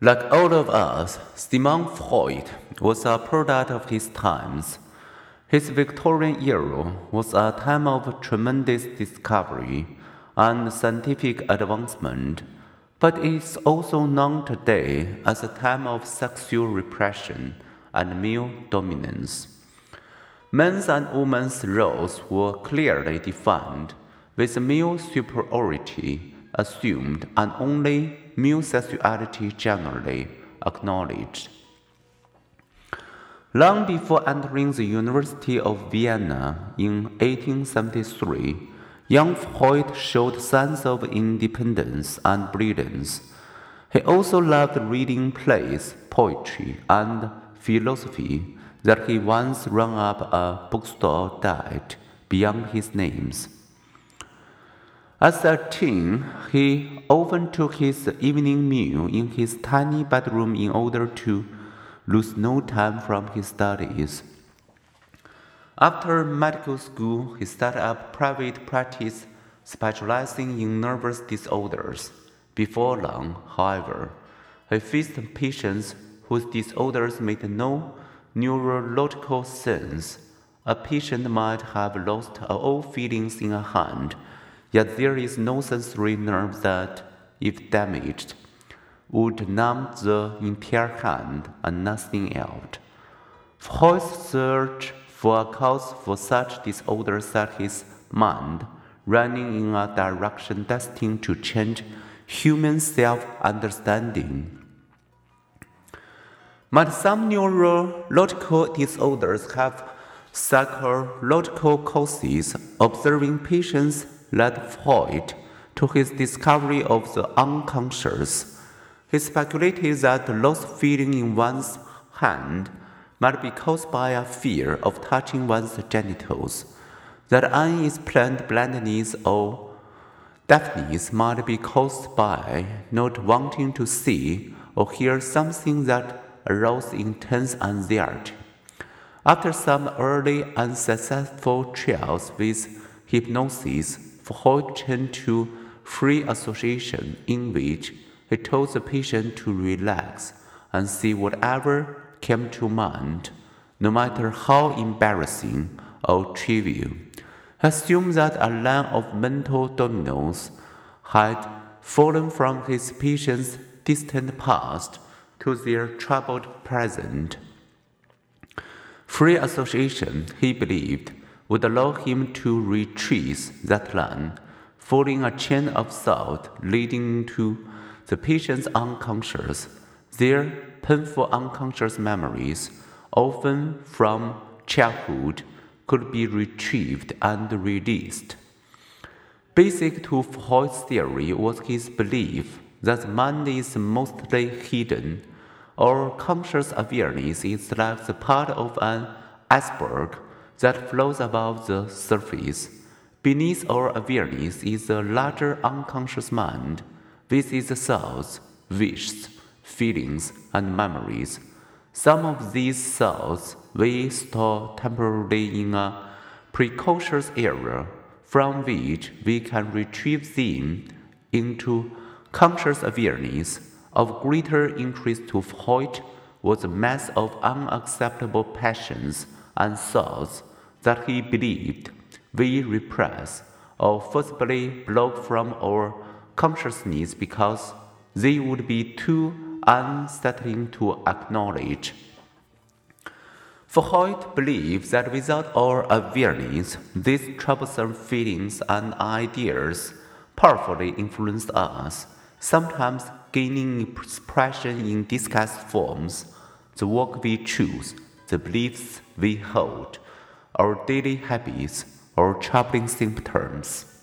Like all of us, Sigmund Freud was a product of his times. His Victorian era was a time of tremendous discovery and scientific advancement, but it is also known today as a time of sexual repression and male dominance. Men's and women's roles were clearly defined, with male superiority assumed and only male sexuality generally acknowledged. Long before entering the University of Vienna in 1873, young Freud showed signs of independence and brilliance. He also loved reading plays, poetry, and philosophy that he once rang up a bookstore diet beyond his names. As a teen, he often took his evening meal in his tiny bedroom in order to lose no time from his studies. After medical school, he started up private practice specializing in nervous disorders. Before long, however, he faced patients whose disorders made no neurological sense. A patient might have lost all feelings in a hand, yet there is no sensory nerve that, if damaged, would numb the entire hand and nothing else. Freud's search for a cause for such disorder set his mind running in a direction destined to change human self understanding. But some neurological disorders have psychological causes. Observing patients led Freud to his discovery of the unconscious. He speculated that the lost feeling in one's hand might be caused by a fear of touching one's genitals, that unexplained blindness or deafness might be caused by not wanting to see or hear something that aroused intense anxiety. After some early unsuccessful trials with hypnosis, Turned to free association in which he told the patient to relax and see whatever came to mind, no matter how embarrassing or trivial. He assumed that a line of mental dominoes had fallen from his patient's distant past to their troubled present. Free association, he believed, would allow him to retrace that line, following a chain of thought leading to the patient's unconscious, their painful unconscious memories, often from childhood, could be retrieved and released. Basic to Freud's theory was his belief that mind is mostly hidden, or conscious awareness is like the part of an iceberg that flows above the surface. Beneath our awareness is a larger unconscious mind this is the thoughts, wishes, feelings, and memories. Some of these thoughts we store temporarily in a preconscious area from which we can retrieve them into conscious awareness. Of greater interest to Freud was a mass of unacceptable passions and thoughts that he believed we repress or forcibly block from our consciousness because they would be too unsettling to acknowledge. Freud believes that without our awareness, these troublesome feelings and ideas powerfully influence us, sometimes gaining expression in disguised forms. The work we choose, the beliefs we hold, our daily habits, or troubling symptoms.